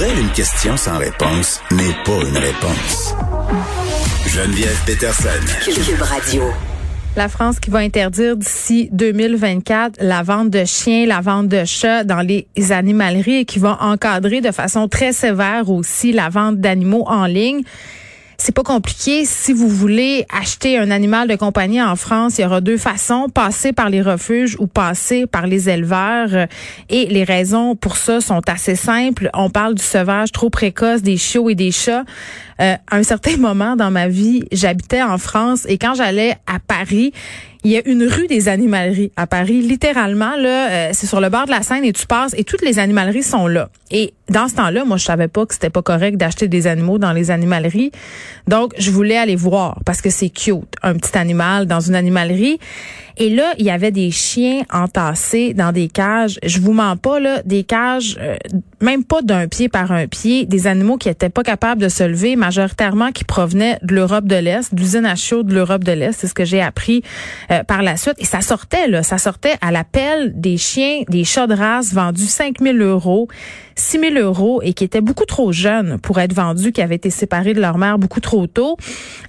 Pour elle, une question sans réponse n'est pas une réponse. Geneviève Peterson. Cube Radio. La France qui va interdire d'ici 2024 la vente de chiens, la vente de chats dans les animaleries et qui va encadrer de façon très sévère aussi la vente d'animaux en ligne. C'est pas compliqué. Si vous voulez acheter un animal de compagnie en France, il y aura deux façons, passer par les refuges ou passer par les éleveurs. Et les raisons pour ça sont assez simples. On parle du sauvage trop précoce des chiots et des chats. Euh, à un certain moment dans ma vie, j'habitais en France et quand j'allais à Paris, il y a une rue des animaleries à Paris. Littéralement, là, euh, c'est sur le bord de la Seine et tu passes et toutes les animaleries sont là. Et dans ce temps-là, moi, je savais pas que c'était pas correct d'acheter des animaux dans les animaleries. Donc, je voulais aller voir parce que c'est cute, un petit animal dans une animalerie. Et là, il y avait des chiens entassés dans des cages. Je vous mens pas, là, des cages, euh, même pas d'un pied par un pied, des animaux qui étaient pas capables de se lever, majoritairement qui provenaient de l'Europe de l'Est, d'usines à chaud de l'Europe de l'Est. C'est ce que j'ai appris euh, par la suite. Et ça sortait, là, ça sortait à l'appel des chiens, des chats de race vendus 5000 euros. 6 000 euros et qui étaient beaucoup trop jeunes pour être vendus, qui avaient été séparés de leur mère beaucoup trop tôt.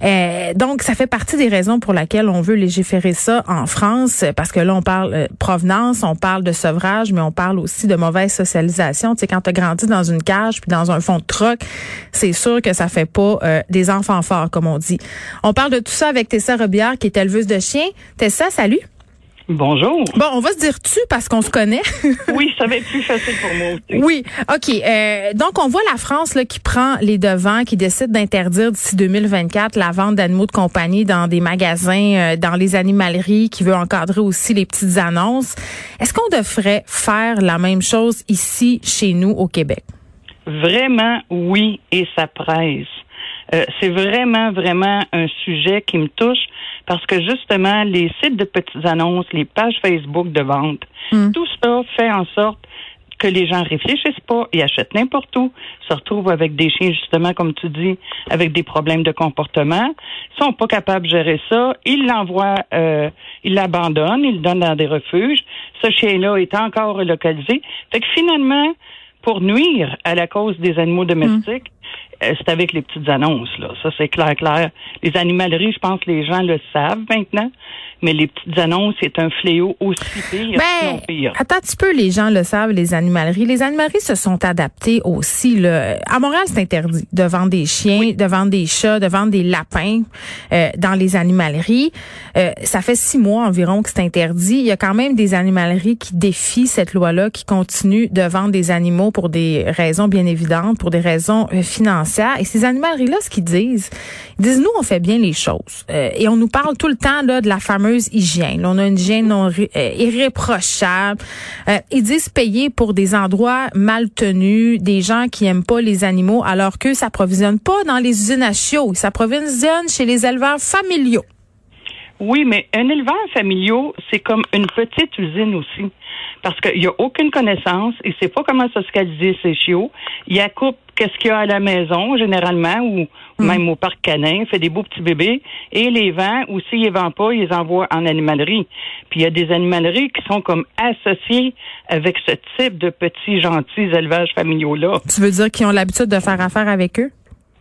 Euh, donc, ça fait partie des raisons pour lesquelles on veut légiférer ça en France, parce que là, on parle euh, provenance, on parle de sevrage, mais on parle aussi de mauvaise socialisation. Tu sais, quand tu as grandi dans une cage puis dans un fond de troc, c'est sûr que ça fait pas euh, des enfants forts, comme on dit. On parle de tout ça avec Tessa Robillard, qui est éleveuse de chiens. Tessa, salut. Bonjour. Bon, on va se dire tu parce qu'on se connaît. oui, ça va être plus facile pour moi aussi. Oui, OK. Euh, donc, on voit la France là, qui prend les devants, qui décide d'interdire d'ici 2024 la vente d'animaux de compagnie dans des magasins, euh, dans les animaleries, qui veut encadrer aussi les petites annonces. Est-ce qu'on devrait faire la même chose ici, chez nous, au Québec? Vraiment, oui, et ça presse. Euh, c'est vraiment, vraiment un sujet qui me touche parce que justement, les sites de petites annonces, les pages Facebook de vente, Hmm. tout ça fait en sorte que les gens réfléchissent pas, ils achètent n'importe où, se retrouvent avec des chiens, justement, comme tu dis, avec des problèmes de comportement, sont pas capables de gérer ça, ils l'envoient, euh, ils l'abandonnent, ils le donnent dans des refuges. Ce chien-là est encore relocalisé. Fait que finalement, pour nuire à la cause des animaux domestiques, euh, c'est avec les petites annonces, là. Ça, c'est clair, clair. Les animaleries, je pense que les gens le savent maintenant, mais les petites annonces, c'est un fléau aussi pire, Ben, pire. attends un petit peu, les gens le savent, les animaleries. Les animaleries se sont adaptées aussi. Là. À Montréal, c'est interdit de vendre des chiens, de vendre des chats, de vendre des lapins euh, dans les animaleries. Euh, ça fait six mois environ que c'est interdit. Il y a quand même des animaleries qui défient cette loi-là, qui continuent de vendre des animaux pour des raisons bien évidentes, pour des raisons euh, Et ces animaleries-là, ce qu'ils disent, ils disent, nous, on fait bien les choses. Euh, et on nous parle tout le temps là, de la fameuse hygiène. On a une hygiène non euh, irréprochable. Euh, ils disent payer pour des endroits mal tenus, des gens qui aiment pas les animaux, alors qu'eux s'approvisionnent pas dans les usines à chiots. Ils s'approvisionnent chez les éleveurs familiaux. Oui, mais un éleveur familial, c'est comme une petite usine aussi. Parce qu'il n'y a aucune connaissance, il ne sait pas comment socialiser ses chiots. Il accoupe qu'est-ce qu'il y a à la maison, généralement, ou ou même au parc canin, il fait des beaux petits bébés, et les vend, ou s'il les vend pas, il les envoie en animalerie. Puis il y a des animaleries qui sont comme associées avec ce type de petits, gentils élevages familiaux-là. Tu veux dire qu'ils ont l'habitude de faire affaire avec eux?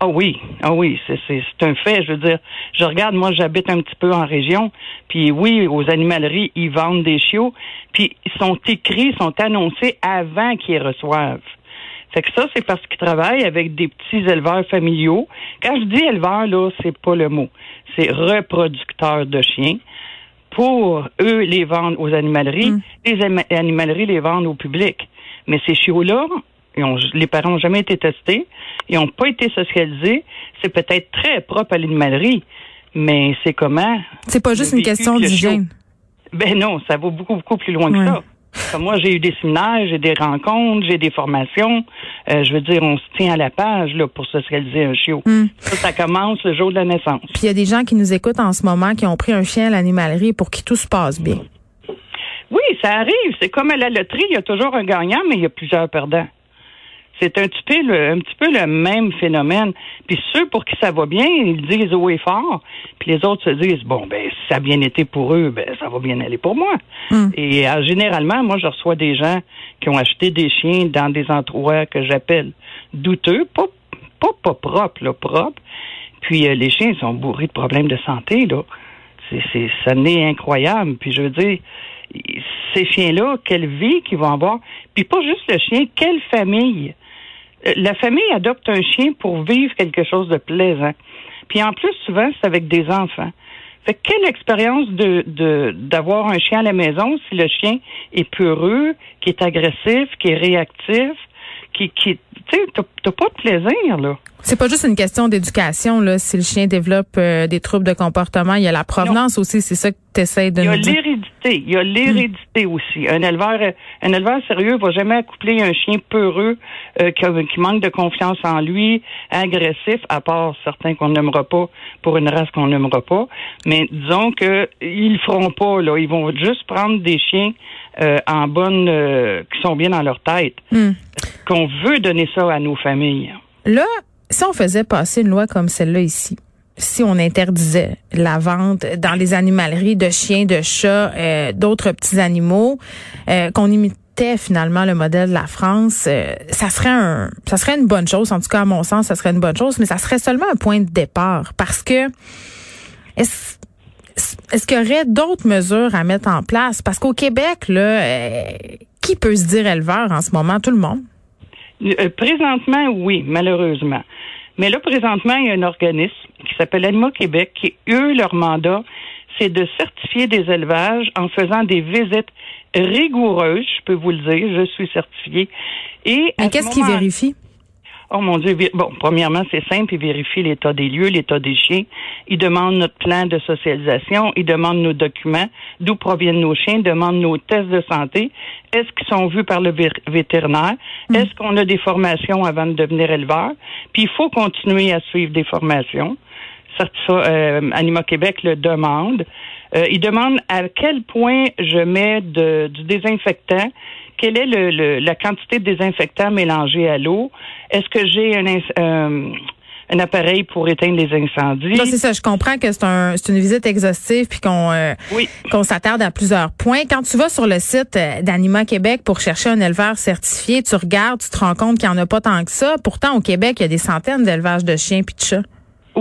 Ah oui, ah oui, c'est c'est c'est un fait. Je veux dire, je regarde, moi, j'habite un petit peu en région, puis oui, aux animaleries, ils vendent des chiots, puis ils sont écrits, sont annoncés avant qu'ils les reçoivent. Fait que ça, c'est parce qu'ils travaillent avec des petits éleveurs familiaux. Quand je dis éleveur, là, c'est pas le mot. C'est reproducteurs de chiens. Pour eux, les vendre aux animaleries. Les ama- animaleries les vendent au public. Mais ces chiots-là, ils ont- les parents n'ont jamais été testés. Ils n'ont pas été socialisés. C'est peut-être très propre à l'animalerie. Mais c'est comment? C'est pas juste une question d'hygiène. Ben non, ça va beaucoup, beaucoup plus loin Ouais. que ça. Comme moi, j'ai eu des séminaires, j'ai des rencontres, j'ai des formations. Euh, je veux dire, on se tient à la page là, pour socialiser un chiot. Hmm. Ça, ça commence le jour de la naissance. Puis il y a des gens qui nous écoutent en ce moment qui ont pris un chien à l'animalerie pour qui tout se passe bien. Oui, ça arrive. C'est comme à la loterie, il y a toujours un gagnant, mais il y a plusieurs perdants. C'est un petit peu le, un petit peu le même phénomène. Puis ceux pour qui ça va bien, ils disent haut et fort. Puis les autres se disent bon ben si ça a bien été pour eux, ben ça va bien aller pour moi. Hmm. Et euh, généralement, moi je reçois des gens qui ont acheté des chiens dans des endroits que j'appelle douteux, pas pas pas propres, là, propres. Puis euh, les chiens sont bourrés de problèmes de santé là. C'est c'est ça n'est incroyable. Puis je veux dire ces chiens-là, quelle vie qu'ils vont avoir. Puis pas juste le chien, quelle famille. Euh, La famille adopte un chien pour vivre quelque chose de plaisant. Puis en plus, souvent, c'est avec des enfants. Fait que quelle expérience de- d'avoir un chien à la maison si le chien est peureux, qui est agressif, qui est réactif, qui qui tu sais t'as pas de plaisir là. C'est pas juste une question d'éducation là. Si le chien développe euh, des troubles de comportement, il y a la provenance aussi. C'est ça que tu essaies de Il y a nous dire. l'hérédité. Il y a l'hérédité aussi. Un éleveur, un éleveur sérieux va jamais accoupler un chien peureux euh, qui, a- qui manque de confiance en lui, agressif, à part certains qu'on n'aimera pas pour une race qu'on n'aimera pas. Mais disons que ils le feront pas. Là, ils vont juste prendre des chiens euh, en bonne, qui sont bien dans leur tête. Hmm. Qu'on veut donner ça à nos familles. Là, si on faisait passer une loi comme celle-là ici, si on interdisait la vente dans les animaleries de chiens, de chats, euh, d'autres petits animaux, euh, qu'on imitait finalement le modèle de la France, euh, ça serait un, ça serait une bonne chose. En tout cas, à mon sens, ça serait une bonne chose, mais ça serait seulement un point de départ parce que est-ce est-ce qu'il y aurait d'autres mesures à mettre en place? Parce qu'au Québec, là, euh, qui peut se dire éleveur en ce moment? Tout le monde. Euh, présentement, oui, malheureusement. Mais là, présentement, il y a un organisme qui s'appelle Anima Québec qui, eux, leur mandat, c'est de certifier des élevages en faisant des visites rigoureuses, je peux vous le dire, je suis certifiée. Et Mais qu'est-ce qu'ils vérifient? Oh mon Dieu. Bon, premièrement, c'est simple. Ils vérifient l'état des lieux, l'état des chiens. Ils demandent notre plan de socialisation. Ils demandent nos documents, d'où proviennent nos chiens, demandent nos tests de santé. Est-ce qu'ils sont vus par le vé- vétérinaire? Est-ce qu'on a des formations avant de devenir éleveur? Puis il faut continuer à suivre des formations. Euh, Anima Québec le demande. Euh, il demande à quel point je mets de, du désinfectant, quelle est le, le- la quantité de désinfectant mélangé à l'eau, est-ce que j'ai un, euh, un appareil pour éteindre les incendies? Non, c'est ça. Je comprends que c'est un, une visite exhaustive puis qu'on euh, Oui. qu'on s'attarde à plusieurs points. Quand tu vas sur le site euh, d'Anima Québec pour chercher un éleveur certifié, tu regardes, tu te rends compte qu'il n'y en a pas tant que ça. Pourtant, au Québec, il y a des centaines d'élevages de chiens puis de chats.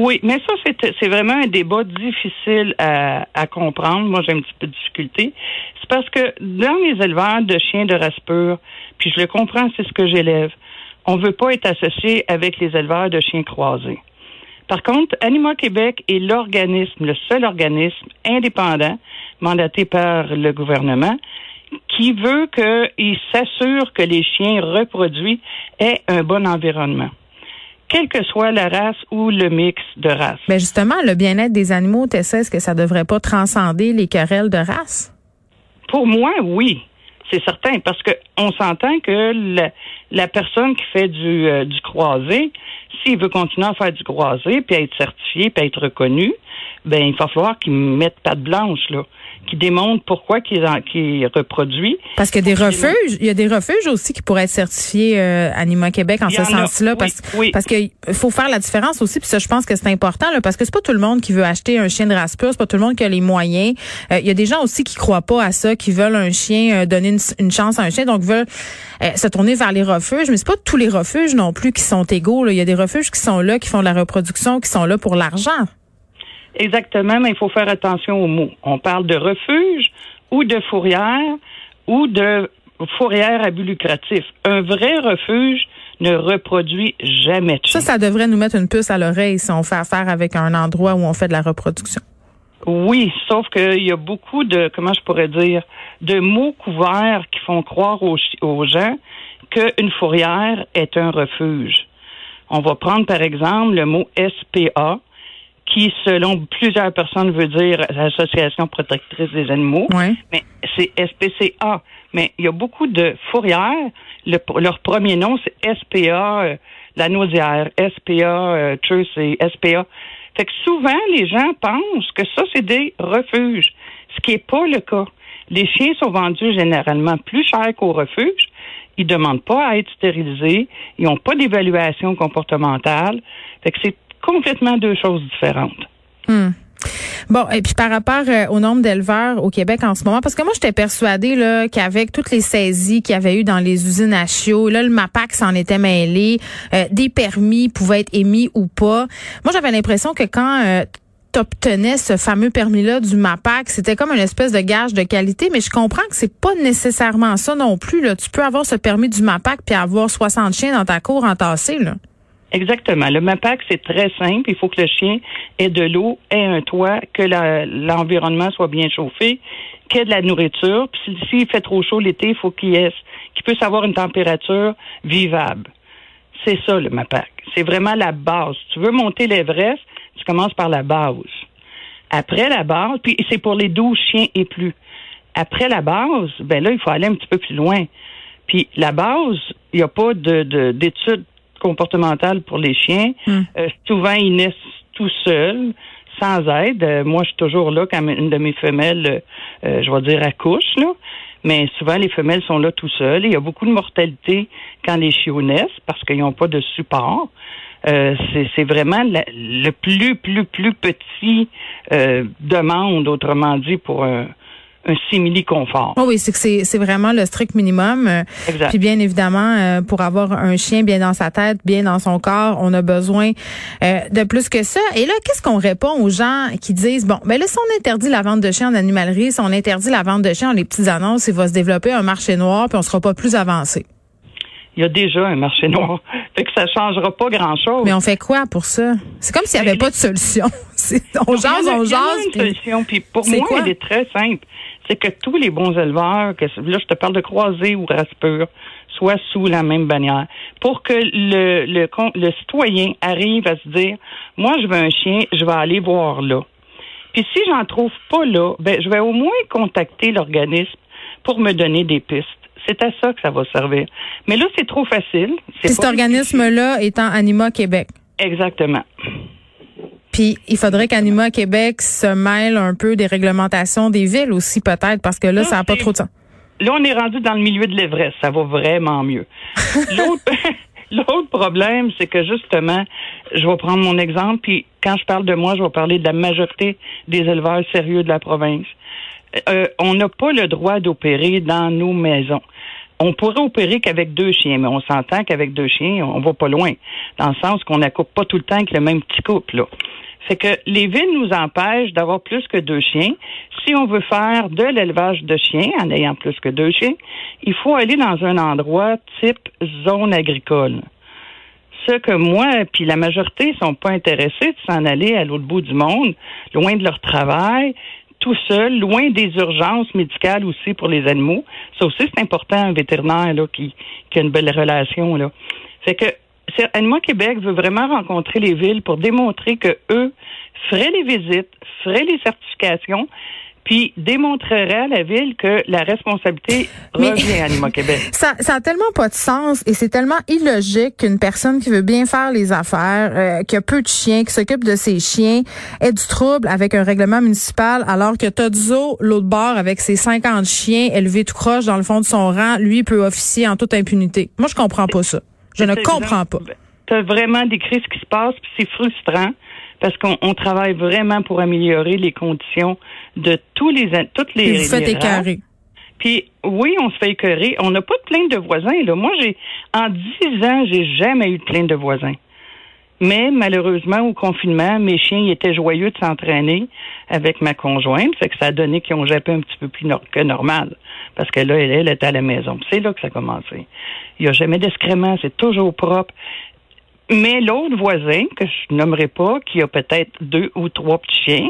Oui, mais ça, c'est, vraiment un débat difficile à, à comprendre. Moi, j'ai un petit peu de difficulté. C'est parce que dans les éleveurs de chiens de race pure, puis je le comprends, c'est ce que j'élève, on veut pas être associé avec les éleveurs de chiens croisés. Par contre, Anima Québec est l'organisme, le seul organisme indépendant mandaté par le gouvernement qui veut qu'il s'assure que les chiens reproduits aient un bon environnement quelle que soit la race ou le mix de races. Mais justement, le bien-être des animaux, tu est-ce que ça devrait pas transcender les querelles de race? Pour moi, oui, c'est certain, parce que on s'entend que la, la personne qui fait du, euh, du croisé, s'il veut continuer à faire du croisé, puis être certifié, puis être reconnu, ben il va falloir qu'il mette patte blanche là, qui démontre pourquoi qu'il en- qu'il reproduit. Parce qu'il y a des refuges, il y a des refuges aussi qui pourraient être certifiés euh, Anima Québec en Il ce sens-là, oui, parce, oui. parce qu'il faut faire la différence aussi, puis ça, je pense que c'est important, là, parce que c'est pas tout le monde qui veut acheter un chien de race pure, c'est pas tout le monde qui a les moyens. Euh, il y a des gens aussi qui croient pas à ça, qui veulent un chien, euh, donner une, une chance à un chien, donc veulent euh, se tourner vers les refuges, mais c'est pas tous les refuges non plus qui sont égaux. là. Il y a des refuges qui sont là, qui font de la reproduction, qui sont là pour l'argent. Exactement, mais il faut faire attention aux mots. On parle de refuge ou de fourrière ou de fourrière à but lucratif. Un vrai refuge ne reproduit jamais de Ça, ça devrait nous mettre une puce à l'oreille si on fait affaire avec un endroit où on fait de la reproduction. Oui, sauf qu'il y a beaucoup de, comment je pourrais dire, de mots couverts qui font croire aux gens qu'une fourrière est un refuge. On va prendre par exemple le mot SPA, qui selon plusieurs personnes veut dire Association protectrice des animaux, Ouais. mais c'est SPCA. Mais il y a beaucoup de fourrières. Le- leur premier nom, c'est SPA, euh, la nausière, SPA, euh, Truss et SPA. Fait que souvent, les gens pensent que ça, c'est des refuges, ce qui n'est pas le cas. Les chiens sont vendus généralement plus cher qu'au refuge. Ils demandent pas à être stérilisés. Ils n'ont pas d'évaluation comportementale. Fait que c'est complètement deux choses différentes. Hmm. Bon, et puis par rapport euh, au nombre d'éleveurs au Québec en ce moment, parce que moi, j'étais persuadée là, qu'avec toutes les saisies qu'il y avait eu dans les usines à chiots, là, le MAPAC s'en était mêlé, euh, des permis pouvaient être émis ou pas. Moi, j'avais l'impression que quand euh, t'obtenais ce fameux permis-là du MAPAC, c'était comme une espèce de gage de qualité, mais je comprends que c'est pas nécessairement ça non plus. Là. Tu peux avoir ce permis du MAPAC puis avoir 60 chiens dans ta cour entassés, là. Exactement. Le MAPAC, c'est très simple. Il faut que le chien ait de l'eau, ait un toit, que l'environnement soit bien chauffé, qu'il ait de la nourriture. Puis si- s'il fait trop chaud l'été, il faut qu'il ait- qu'il puisse avoir une température vivable. C'est ça, le MAPAC. C'est vraiment la base. Tu veux monter l'Everest, tu commences par la base. Après la base, puis c'est pour les 12 chiens et plus. Après la base, ben là, il faut aller un petit peu plus loin. Puis la base, il n'y a pas de- d'études comportementales pour les chiens. Euh, souvent, ils naissent tout seuls, sans aide. Euh, moi, je suis toujours là quand une de mes femelles, euh, je vais dire, accouche, là. Mais souvent, les femelles sont là tout seules. Il y a beaucoup de mortalité quand les chiots naissent parce qu'ils n'ont pas de support. Euh, c'est- c'est vraiment la- le plus, plus, plus petit euh, demande, autrement dit, pour un, un simili-confort. Oh oui, c'est que c'est c'est vraiment le strict minimum. Exact. Puis bien évidemment, euh, pour avoir un chien bien dans sa tête, bien dans son corps, on a besoin euh, de plus que ça. Et là, qu'est-ce qu'on répond aux gens qui disent bon, ben là, si on interdit la vente de chiens en animalerie, si on interdit la vente de chiens dans les petites annonces, il va se développer un marché noir, puis on sera pas plus avancé. Il y a déjà un marché noir. Fait que ça changera pas grand-chose. Mais on fait quoi pour ça? C'est comme s'il n'y avait pas de solution. On jase, en on il y en a jase. une puis- solution, puis pour moi, quoi? elle est très simple. C'est que tous les bons éleveurs, que là, je te parle de croisés ou race pure, soient sous la même bannière. Pour que le, le, citoyen arrive à se dire, moi, je veux un chien, je vais aller voir là. Puis si j'en trouve pas là, ben, je vais au moins contacter l'organisme pour me donner des pistes. C'est à ça que ça va servir. Mais là, c'est trop facile. Puis cet organisme-là étant Anima Québec. Exactement. Puis il faudrait qu'Anima Québec se mêle un peu des réglementations des villes aussi peut-être parce que là ça n'a pas trop de sens. Là, on est rendu dans le milieu de l'Everest. Ça va vraiment mieux. L'autre, l'autre problème, c'est que justement, je vais prendre mon exemple, puis quand je parle de moi, je vais parler de la majorité des éleveurs sérieux de la province. Euh, on n'a pas le droit d'opérer dans nos maisons. On pourrait opérer qu'avec deux chiens, mais on s'entend qu'avec deux chiens, on va pas loin. Dans le sens qu'on n'accoupe pas tout le temps avec le même petit couple, là. C'est que les villes nous empêchent d'avoir plus que deux chiens. Si on veut faire de l'élevage de chiens en ayant plus que deux chiens, il faut aller dans un endroit type zone agricole. Ce que moi, puis la majorité sont pas intéressés de s'en aller à l'autre bout du monde, loin de leur travail, tout seul, loin des urgences médicales aussi pour les animaux. Ça aussi, c'est important, un vétérinaire là, qui, qui a une belle relation. Là. Fait que Animaux Québec veut vraiment rencontrer les villes pour démontrer que eux feraient les visites, feraient les certifications, puis démontreraient à la ville que la responsabilité Mais- revient à Animaux Québec. Ça, ça a tellement pas de sens et c'est tellement illogique qu'une personne qui veut bien faire les affaires, euh, qui a peu de chiens, qui s'occupe de ses chiens, ait du trouble avec un règlement municipal alors que Todzo, l'autre bord, avec ses 50 chiens élevés tout croche dans le fond de son rang, lui peut officier en toute impunité. Moi, je comprends pas ça. Je ne comprends pas. Tu as vraiment décrit ce qui se passe, puis c'est frustrant parce qu'on on travaille vraiment pour améliorer les conditions de tous les toutes les Puis vous faites écœurer. Puis oui, on se fait écœurer. On n'a pas de plainte de voisins. Là. Moi, j'ai en dix ans, j'ai jamais eu de plainte de voisins. Mais malheureusement, au confinement, mes chiens ils étaient joyeux de s'entraîner avec ma conjointe. Fait que ça a donné qu'ils ont jappé un petit peu plus que normal. Parce que là, elle, elle était à la maison. C'est là que ça a commencé. Il n'y a jamais d'excréments, c'est toujours propre. Mais l'autre voisin, que je nommerai pas, qui a peut-être deux ou trois petits chiens,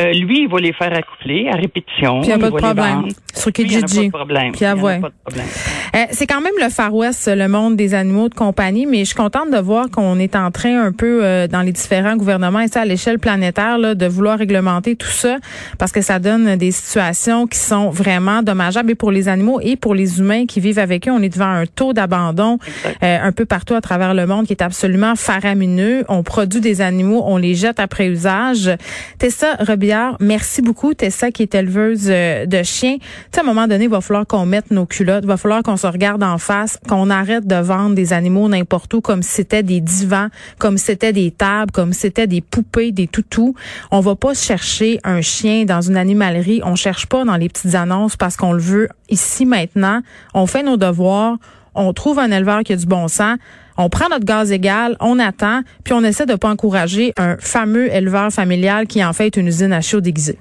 euh, lui, il va les faire accoupler à répétition. Puis il n'y a pas de problème. Sur Kijiji. Puis Il y en a avouez. pas de problème. Euh, c'est quand même le Far West, le monde des animaux de compagnie, mais je suis contente de voir qu'on est en train un peu euh, dans les différents gouvernements et ça à l'échelle planétaire là, de vouloir réglementer tout ça parce que ça donne des situations qui sont vraiment dommageables et pour les animaux et pour les humains qui vivent avec eux. On est devant un taux d'abandon euh, un peu partout à travers le monde qui est absolument faramineux. On produit des animaux, on les jette après usage. Tessa Robillard, merci beaucoup. Tessa qui est éleveuse euh, de chiens. À un moment donné, il va falloir qu'on mette nos culottes, il va falloir qu'on se regarde en face, qu'on arrête de vendre des animaux n'importe où comme si c'était des divans, comme si c'était des tables, comme si c'était des poupées, des toutous. On va pas chercher un chien dans une animalerie. On cherche pas dans les petites annonces parce qu'on le veut ici maintenant. On fait nos devoirs. On trouve un éleveur qui a du bon sens. On prend notre gaz égal, on attend, puis on essaie de pas encourager un fameux éleveur familial qui en fait une usine à chaud déguisée.